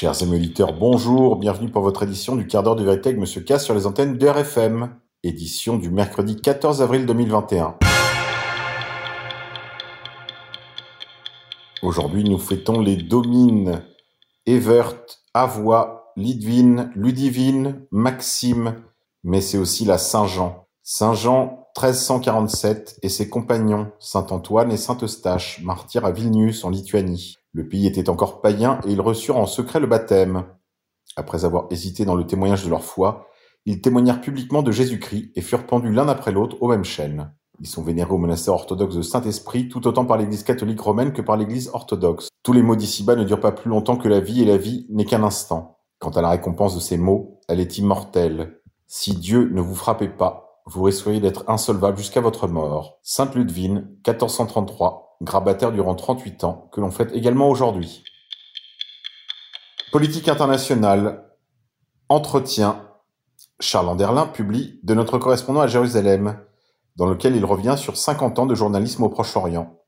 Chers amis bonjour, bienvenue pour votre édition du quart d'heure de vérité avec Monsieur K sur les antennes de RFM, édition du mercredi 14 avril 2021. Aujourd'hui, nous fêtons les domines Evert, Avoie, Lidvine, Ludivine, Maxime, mais c'est aussi la Saint-Jean. Saint-Jean 1347 et ses compagnons, Saint-Antoine et Saint-Eustache, martyrs à Vilnius en Lituanie. Le pays était encore païen et ils reçurent en secret le baptême. Après avoir hésité dans le témoignage de leur foi, ils témoignèrent publiquement de Jésus-Christ et furent pendus l'un après l'autre aux mêmes chaînes. Ils sont vénérés au monastère orthodoxe de Saint-Esprit, tout autant par l'église catholique romaine que par l'église orthodoxe. Tous les mots d'ici-bas ne durent pas plus longtemps que la vie, et la vie n'est qu'un instant. Quant à la récompense de ces mots, elle est immortelle. Si Dieu ne vous frappait pas, vous risqueriez d'être insolvable jusqu'à votre mort. Sainte Ludvine, 1433, grabataire durant 38 ans, que l'on fête également aujourd'hui. Politique internationale. Entretien. Charles Anderlin publie De notre correspondant à Jérusalem dans lequel il revient sur 50 ans de journalisme au Proche-Orient.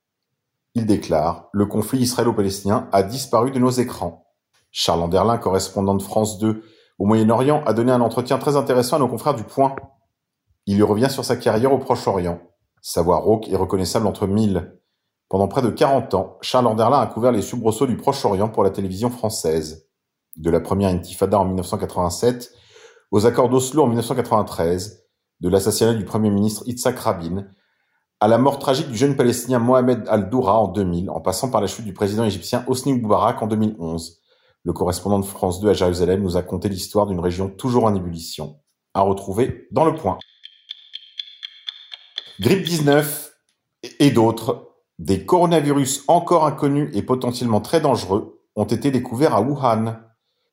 Il déclare Le conflit israélo-palestinien a disparu de nos écrans. Charles Anderlin, correspondant de France 2 au Moyen-Orient, a donné un entretien très intéressant à nos confrères du Point. Il y revient sur sa carrière au Proche-Orient. Sa voix rauque est reconnaissable entre mille. Pendant près de 40 ans, Charles Anderlin a couvert les soubresauts du Proche-Orient pour la télévision française. De la première intifada en 1987 aux accords d'Oslo en 1993, de l'assassinat du Premier ministre Yitzhak Rabin, à la mort tragique du jeune Palestinien Mohamed Al-Doura en 2000, en passant par la chute du président égyptien Hosni Moubarak en 2011. Le correspondant de France 2 à Jérusalem nous a conté l'histoire d'une région toujours en ébullition. À retrouver dans le point. Grippe 19 et d'autres, des coronavirus encore inconnus et potentiellement très dangereux ont été découverts à Wuhan.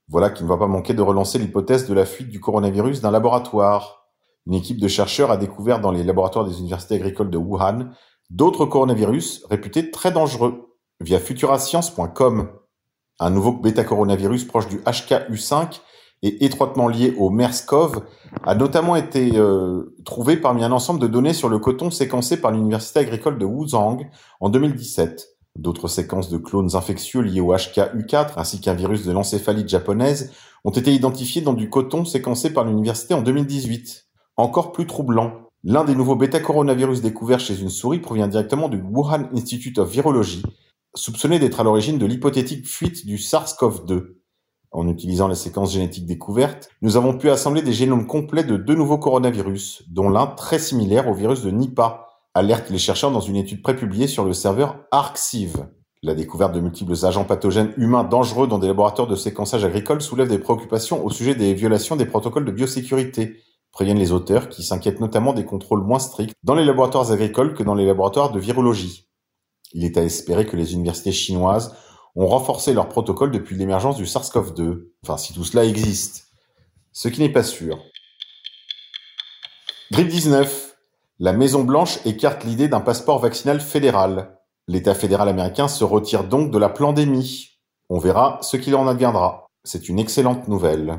Voilà qui ne va pas manquer de relancer l'hypothèse de la fuite du coronavirus d'un laboratoire. Une équipe de chercheurs a découvert dans les laboratoires des universités agricoles de Wuhan d'autres coronavirus réputés très dangereux via futurascience.com. Un nouveau bêta-coronavirus proche du HKU5 et étroitement lié au MERS-CoV a notamment été euh, trouvé parmi un ensemble de données sur le coton séquencé par l'université agricole de Wuzhang en 2017. D'autres séquences de clones infectieux liés au HKU4 ainsi qu'un virus de l'encéphalite japonaise ont été identifiées dans du coton séquencé par l'université en 2018. Encore plus troublant, l'un des nouveaux bêta-coronavirus découverts chez une souris provient directement du Wuhan Institute of Virology, soupçonné d'être à l'origine de l'hypothétique fuite du SARS-CoV-2. En utilisant les séquences génétiques découvertes, nous avons pu assembler des génomes complets de deux nouveaux coronavirus, dont l'un très similaire au virus de Nipah, alerte les chercheurs dans une étude prépubliée sur le serveur ArcSieve. La découverte de multiples agents pathogènes humains dangereux dans des laboratoires de séquençage agricole soulève des préoccupations au sujet des violations des protocoles de biosécurité, préviennent les auteurs qui s'inquiètent notamment des contrôles moins stricts dans les laboratoires agricoles que dans les laboratoires de virologie. Il est à espérer que les universités chinoises ont renforcé leurs protocoles depuis l'émergence du SARS-CoV-2, enfin si tout cela existe, ce qui n'est pas sûr. Grippe 19. La Maison-Blanche écarte l'idée d'un passeport vaccinal fédéral. L'État fédéral américain se retire donc de la pandémie. On verra ce qu'il en adviendra. C'est une excellente nouvelle.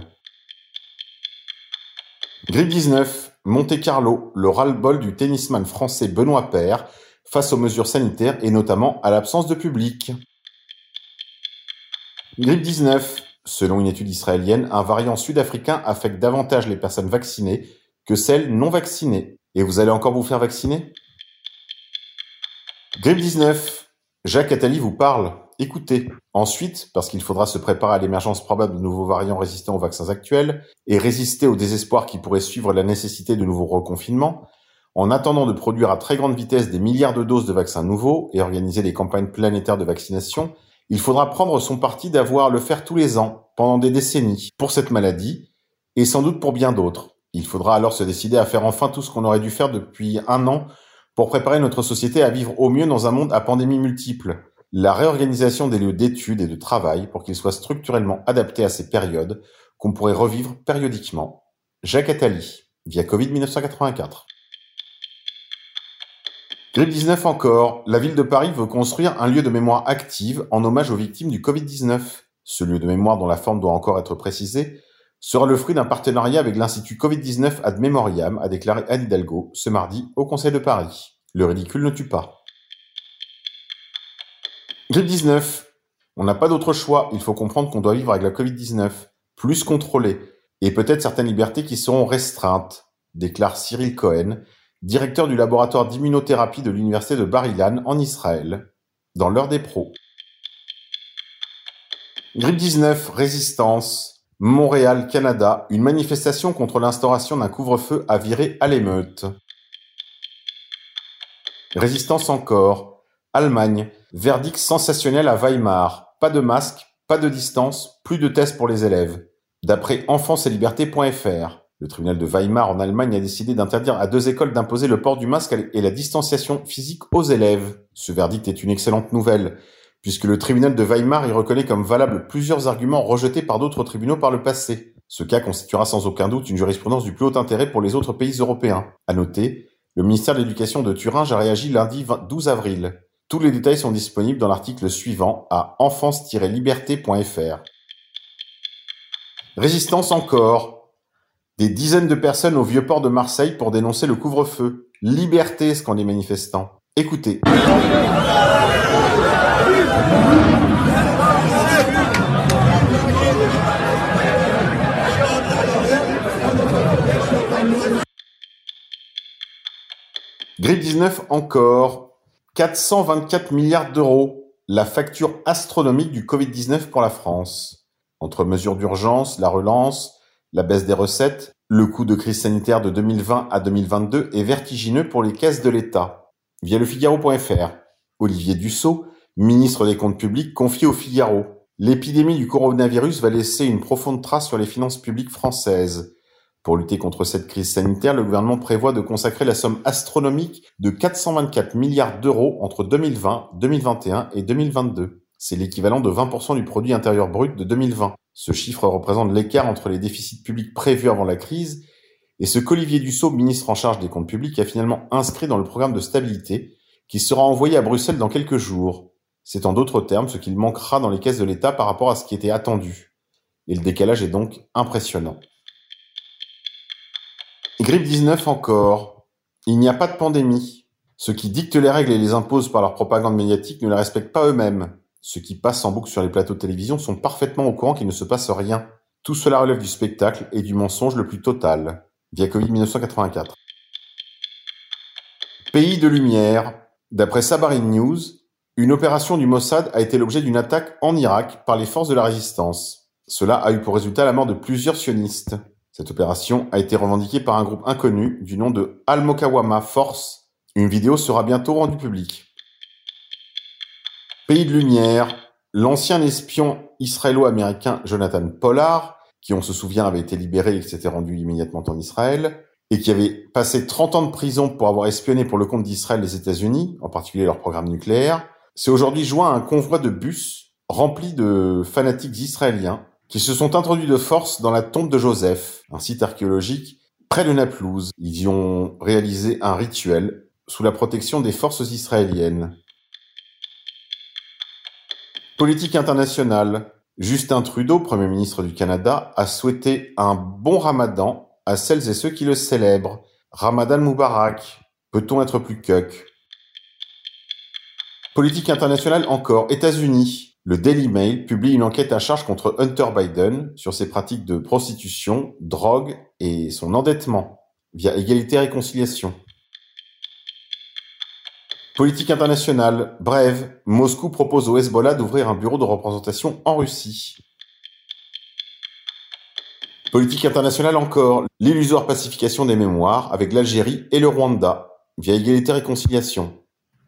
Grippe 19, Monte Carlo, le ras-le-bol du tennisman français Benoît Paire face aux mesures sanitaires et notamment à l'absence de public. Grippe 19, selon une étude israélienne, un variant sud-africain affecte davantage les personnes vaccinées que celles non vaccinées. Et vous allez encore vous faire vacciner? Grippe 19, Jacques Attali vous parle. Écoutez. Ensuite, parce qu'il faudra se préparer à l'émergence probable de nouveaux variants résistants aux vaccins actuels et résister au désespoir qui pourrait suivre la nécessité de nouveaux reconfinements, en attendant de produire à très grande vitesse des milliards de doses de vaccins nouveaux et organiser des campagnes planétaires de vaccination, il faudra prendre son parti d'avoir le faire tous les ans, pendant des décennies, pour cette maladie, et sans doute pour bien d'autres. Il faudra alors se décider à faire enfin tout ce qu'on aurait dû faire depuis un an pour préparer notre société à vivre au mieux dans un monde à pandémies multiples, la réorganisation des lieux d'études et de travail pour qu'ils soient structurellement adaptés à ces périodes qu'on pourrait revivre périodiquement. Jacques Attali, via Covid 1984. Grippe 19 encore, la ville de Paris veut construire un lieu de mémoire active en hommage aux victimes du Covid-19. Ce lieu de mémoire dont la forme doit encore être précisée sera le fruit d'un partenariat avec l'Institut Covid-19 ad Memoriam, a déclaré Anne Hidalgo ce mardi au Conseil de Paris. Le ridicule ne tue pas. Grippe 19. On n'a pas d'autre choix, il faut comprendre qu'on doit vivre avec la Covid-19, plus contrôlé, et peut-être certaines libertés qui seront restreintes, déclare Cyril Cohen, directeur du laboratoire d'immunothérapie de l'université de Bar-Ilan en Israël, dans l'heure des pros. Grippe 19, résistance. Montréal, Canada, une manifestation contre l'instauration d'un couvre-feu a viré à l'émeute. Résistance encore. Allemagne, verdict sensationnel à Weimar. Pas de masque, pas de distance, plus de tests pour les élèves. D'après enfancesetliberté.fr, le tribunal de Weimar en Allemagne a décidé d'interdire à deux écoles d'imposer le port du masque et la distanciation physique aux élèves. Ce verdict est une excellente nouvelle puisque le tribunal de Weimar y reconnaît comme valables plusieurs arguments rejetés par d'autres tribunaux par le passé. Ce cas constituera sans aucun doute une jurisprudence du plus haut intérêt pour les autres pays européens. À noter, le ministère de l'Éducation de Thuringe a réagi lundi 12 avril. Tous les détails sont disponibles dans l'article suivant à enfance-liberté.fr. Résistance encore. Des dizaines de personnes au vieux port de Marseille pour dénoncer le couvre-feu. Liberté, qu'ont les manifestants. Écoutez. Grippe 19 encore. 424 milliards d'euros. La facture astronomique du Covid-19 pour la France. Entre mesures d'urgence, la relance, la baisse des recettes, le coût de crise sanitaire de 2020 à 2022 est vertigineux pour les caisses de l'État. Via le Figaro.fr, Olivier Dussault, ministre des Comptes publics, confie au Figaro. L'épidémie du coronavirus va laisser une profonde trace sur les finances publiques françaises. Pour lutter contre cette crise sanitaire, le gouvernement prévoit de consacrer la somme astronomique de 424 milliards d'euros entre 2020, 2021 et 2022. C'est l'équivalent de 20% du produit intérieur brut de 2020. Ce chiffre représente l'écart entre les déficits publics prévus avant la crise et ce qu'Olivier Dussault, ministre en charge des comptes publics, a finalement inscrit dans le programme de stabilité qui sera envoyé à Bruxelles dans quelques jours. C'est en d'autres termes ce qu'il manquera dans les caisses de l'État par rapport à ce qui était attendu. Et le décalage est donc impressionnant. Grippe 19 encore. Il n'y a pas de pandémie. Ceux qui dictent les règles et les imposent par leur propagande médiatique ne les respectent pas eux-mêmes. Ceux qui passent en boucle sur les plateaux de télévision sont parfaitement au courant qu'il ne se passe rien. Tout cela relève du spectacle et du mensonge le plus total. Via Covid 1984. Pays de lumière. D'après Sabarin News, une opération du Mossad a été l'objet d'une attaque en Irak par les forces de la résistance. Cela a eu pour résultat la mort de plusieurs sionistes. Cette opération a été revendiquée par un groupe inconnu du nom de Al-Mokawama Force. Une vidéo sera bientôt rendue publique. Pays de lumière, l'ancien espion israélo-américain Jonathan Pollard, qui on se souvient avait été libéré et s'était rendu immédiatement en Israël, et qui avait passé 30 ans de prison pour avoir espionné pour le compte d'Israël les États-Unis, en particulier leur programme nucléaire, s'est aujourd'hui joint à un convoi de bus rempli de fanatiques israéliens qui se sont introduits de force dans la tombe de Joseph, un site archéologique près de Naplouse. Ils y ont réalisé un rituel sous la protection des forces israéliennes. Politique internationale. Justin Trudeau, Premier ministre du Canada, a souhaité un bon ramadan à celles et ceux qui le célèbrent. Ramadan Moubarak. Peut-on être plus cuck? Politique internationale encore. États-Unis. Le Daily Mail publie une enquête à charge contre Hunter Biden sur ses pratiques de prostitution, drogue et son endettement via égalité et réconciliation. Politique internationale. Bref, Moscou propose au Hezbollah d'ouvrir un bureau de représentation en Russie. Politique internationale encore. L'illusoire pacification des mémoires avec l'Algérie et le Rwanda via égalité et réconciliation.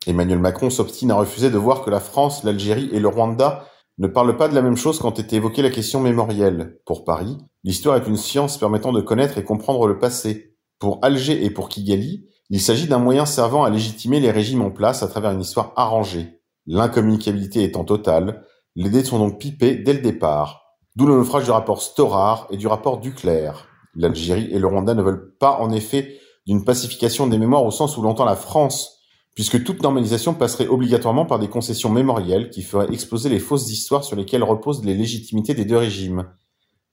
Emmanuel Macron s'obstine à refuser de voir que la France, l'Algérie et le Rwanda ne parlent pas de la même chose quand est évoquée la question mémorielle. Pour Paris, l'histoire est une science permettant de connaître et comprendre le passé. Pour Alger et pour Kigali, il s'agit d'un moyen servant à légitimer les régimes en place à travers une histoire arrangée. L'incommunicabilité étant totale, les dés sont donc pipés dès le départ. D'où le naufrage du rapport Storar et du rapport Duclerc. L'Algérie et le Rwanda ne veulent pas en effet d'une pacification des mémoires au sens où l'entend la France, puisque toute normalisation passerait obligatoirement par des concessions mémorielles qui feraient exploser les fausses histoires sur lesquelles reposent les légitimités des deux régimes.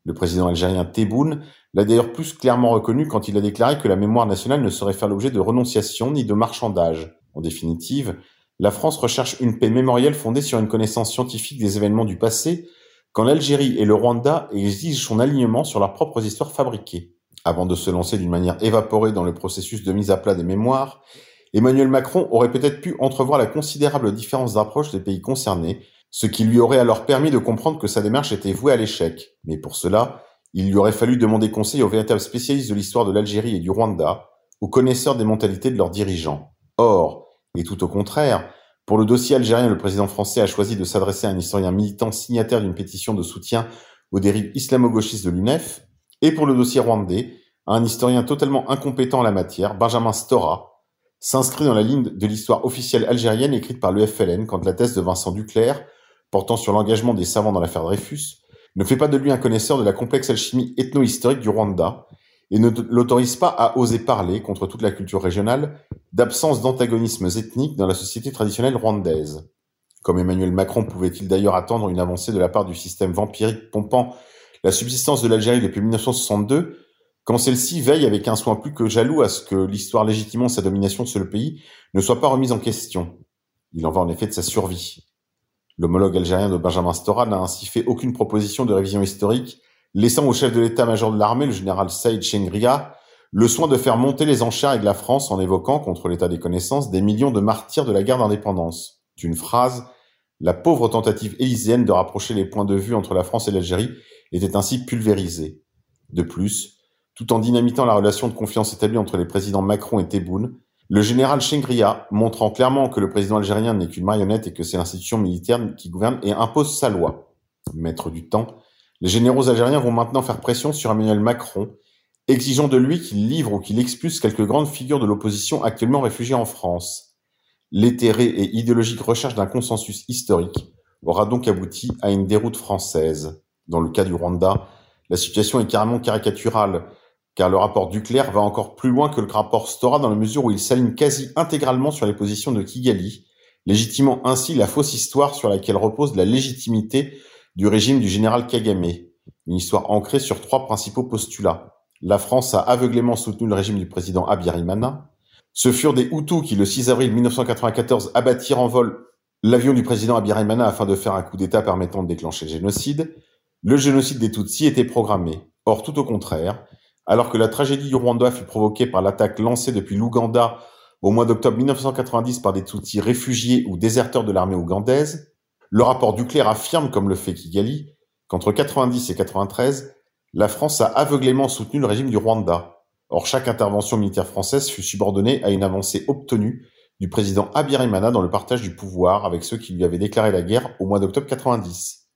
Le président algérien Tebboune l'a d'ailleurs plus clairement reconnu quand il a déclaré que la mémoire nationale ne saurait faire l'objet de renonciation ni de marchandage. En définitive, La France recherche une paix mémorielle fondée sur une connaissance scientifique des événements du passé, quand l'Algérie et le Rwanda exigent son alignement sur leurs propres histoires fabriquées. Avant de se lancer d'une manière évaporée dans le processus de mise à plat des mémoires, Emmanuel Macron aurait peut-être pu entrevoir la considérable différence d'approche des pays concernés, ce qui lui aurait alors permis de comprendre que sa démarche était vouée à l'échec. Mais pour cela, il lui aurait fallu demander conseil aux véritables spécialistes de l'histoire de l'Algérie et du Rwanda, aux connaisseurs des mentalités de leurs dirigeants. Or, et tout au contraire, pour le dossier algérien, le président français a choisi de s'adresser à un historien militant signataire d'une pétition de soutien aux dérives islamo-gauchistes de l'UNEF, et pour le dossier rwandais, à un historien totalement incompétent en la matière, Benjamin Stora, s'inscrit dans la ligne de l'histoire officielle algérienne écrite par le FLN quand la thèse de Vincent Duclerc, portant sur l'engagement des savants dans l'affaire Dreyfus, ne fait pas de lui un connaisseur de la complexe alchimie ethno-historique du Rwanda et ne l'autorise pas à oser parler, contre toute la culture régionale, d'absence d'antagonismes ethniques dans la société traditionnelle rwandaise. Comme Emmanuel Macron pouvait-il d'ailleurs attendre une avancée de la part du système vampirique pompant la subsistance de l'Algérie depuis 1962, quand celle-ci veille avec un soin plus que jaloux à ce que l'histoire légitimant sa domination sur le pays ne soit pas remise en question? Il en va en effet de sa survie. L'homologue algérien de Benjamin Stora n'a ainsi fait aucune proposition de révision historique, laissant au chef de l'état-major de l'armée, le général Saïd Chengria, le soin de faire monter les enchères avec la France en évoquant, contre l'état des connaissances, des millions de martyrs de la guerre d'indépendance. D'une phrase, la pauvre tentative élyséenne de rapprocher les points de vue entre la France et l'Algérie était ainsi pulvérisée. De plus, tout en dynamitant la relation de confiance établie entre les présidents Macron et Tebboune, le général Chengria, montrant clairement que le président algérien n'est qu'une marionnette et que c'est l'institution militaire qui gouverne et impose sa loi. Maître du temps, les généraux algériens vont maintenant faire pression sur Emmanuel Macron, exigeant de lui qu'il livre ou qu'il expulse quelques grandes figures de l'opposition actuellement réfugiées en France. L'éthérée et idéologique recherche d'un consensus historique aura donc abouti à une déroute française. Dans le cas du Rwanda, la situation est carrément caricaturale, car le rapport Duclerc va encore plus loin que le rapport Stora dans la mesure où il s'aligne quasi intégralement sur les positions de Kigali, légitimant ainsi la fausse histoire sur laquelle repose la légitimité du régime du général Kagame, une histoire ancrée sur trois principaux postulats. La France a aveuglément soutenu le régime du président Abiyarimana. Ce furent des Hutus qui, le 6 avril 1994, abattirent en vol l'avion du président Abiyarimana afin de faire un coup d'État permettant de déclencher le génocide. Le génocide des Tutsis était programmé. Or, tout au contraire, alors que la tragédie du Rwanda fut provoquée par l'attaque lancée depuis l'Ouganda au mois d'octobre 1990 par des Tutsis réfugiés ou déserteurs de l'armée ougandaise, le rapport Duclerc affirme, comme le fait Kigali, qu'entre 90 et 93, la France a aveuglément soutenu le régime du Rwanda. Or, chaque intervention militaire française fut subordonnée à une avancée obtenue du président Abiyarimana dans le partage du pouvoir avec ceux qui lui avaient déclaré la guerre au mois d'octobre 90.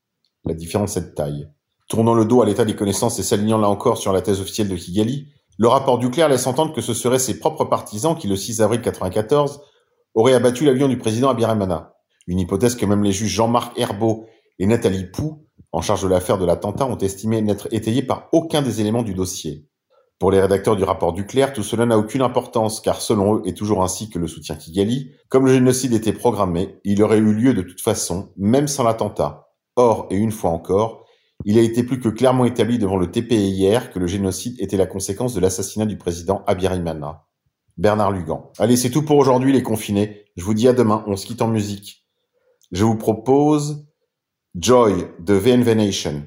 La différence est de taille. Tournant le dos à l'état des connaissances et s'alignant là encore sur la thèse officielle de Kigali, le rapport Duclerc laisse entendre que ce seraient ses propres partisans qui, le 6 avril 1994, auraient abattu l'avion du président Abiyarimana. Une hypothèse que même les juges Jean-Marc Herbeau et Nathalie Pou, en charge de l'affaire de l'attentat, ont estimé n'être étayée par aucun des éléments du dossier. Pour les rédacteurs du rapport Duclerc, tout cela n'a aucune importance, car selon eux, et toujours ainsi que le soutien Kigali, comme le génocide était programmé, il aurait eu lieu de toute façon, même sans l'attentat. Or, et une fois encore, il a été plus que clairement établi devant le TPIR que le génocide était la conséquence de l'assassinat du président Abiyarimana. Bernard Lugan. Allez, c'est tout pour aujourd'hui les confinés. Je vous dis à demain, on se quitte en musique. Je vous propose Joy de VNV Nation.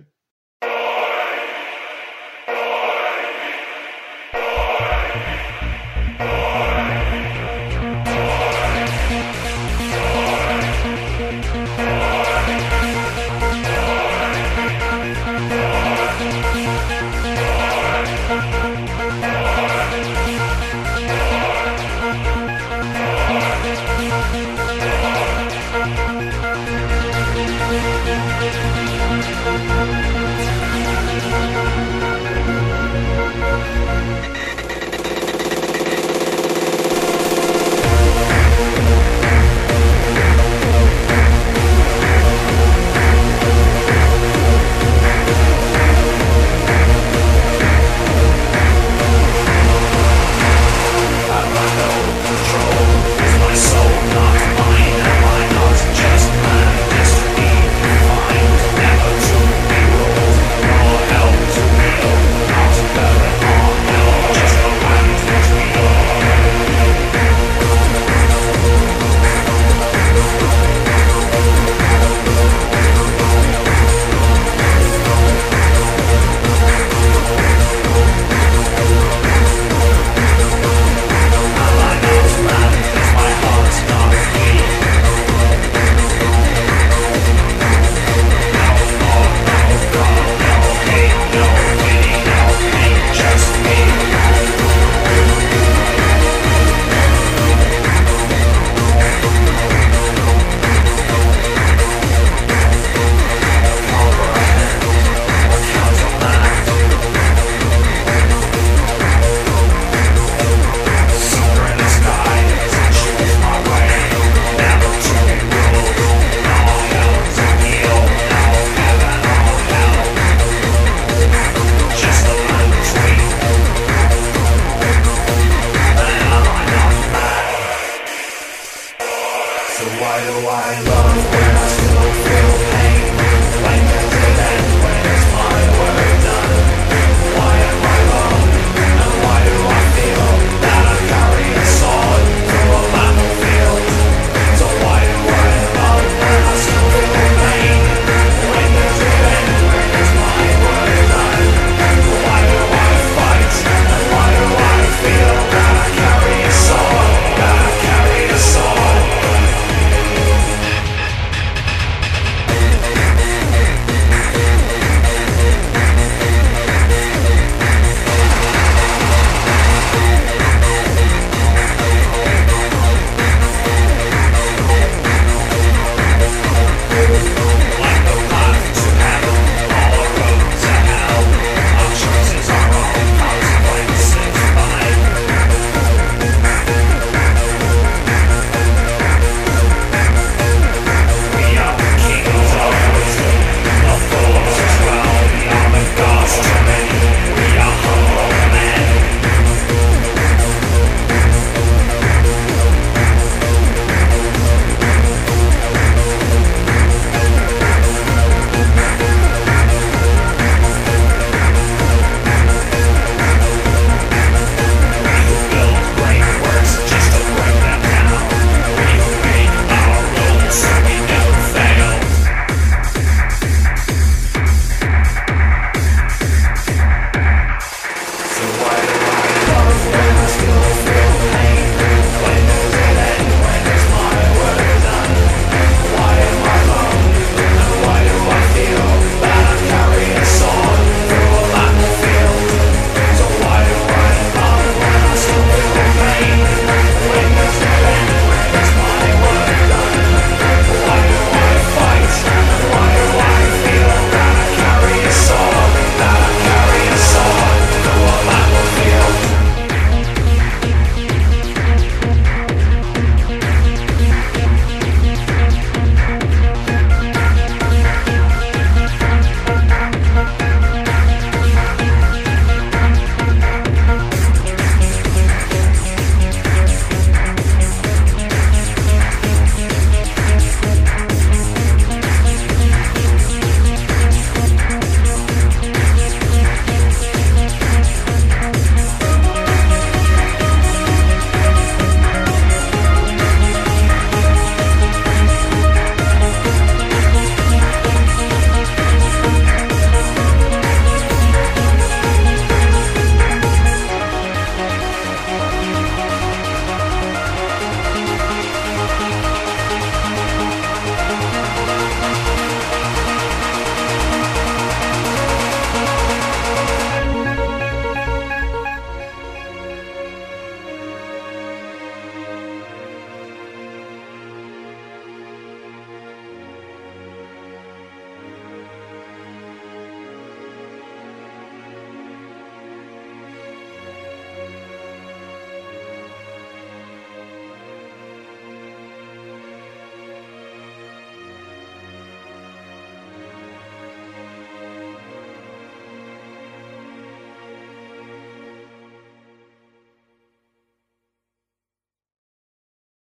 I love, when I still feel pain.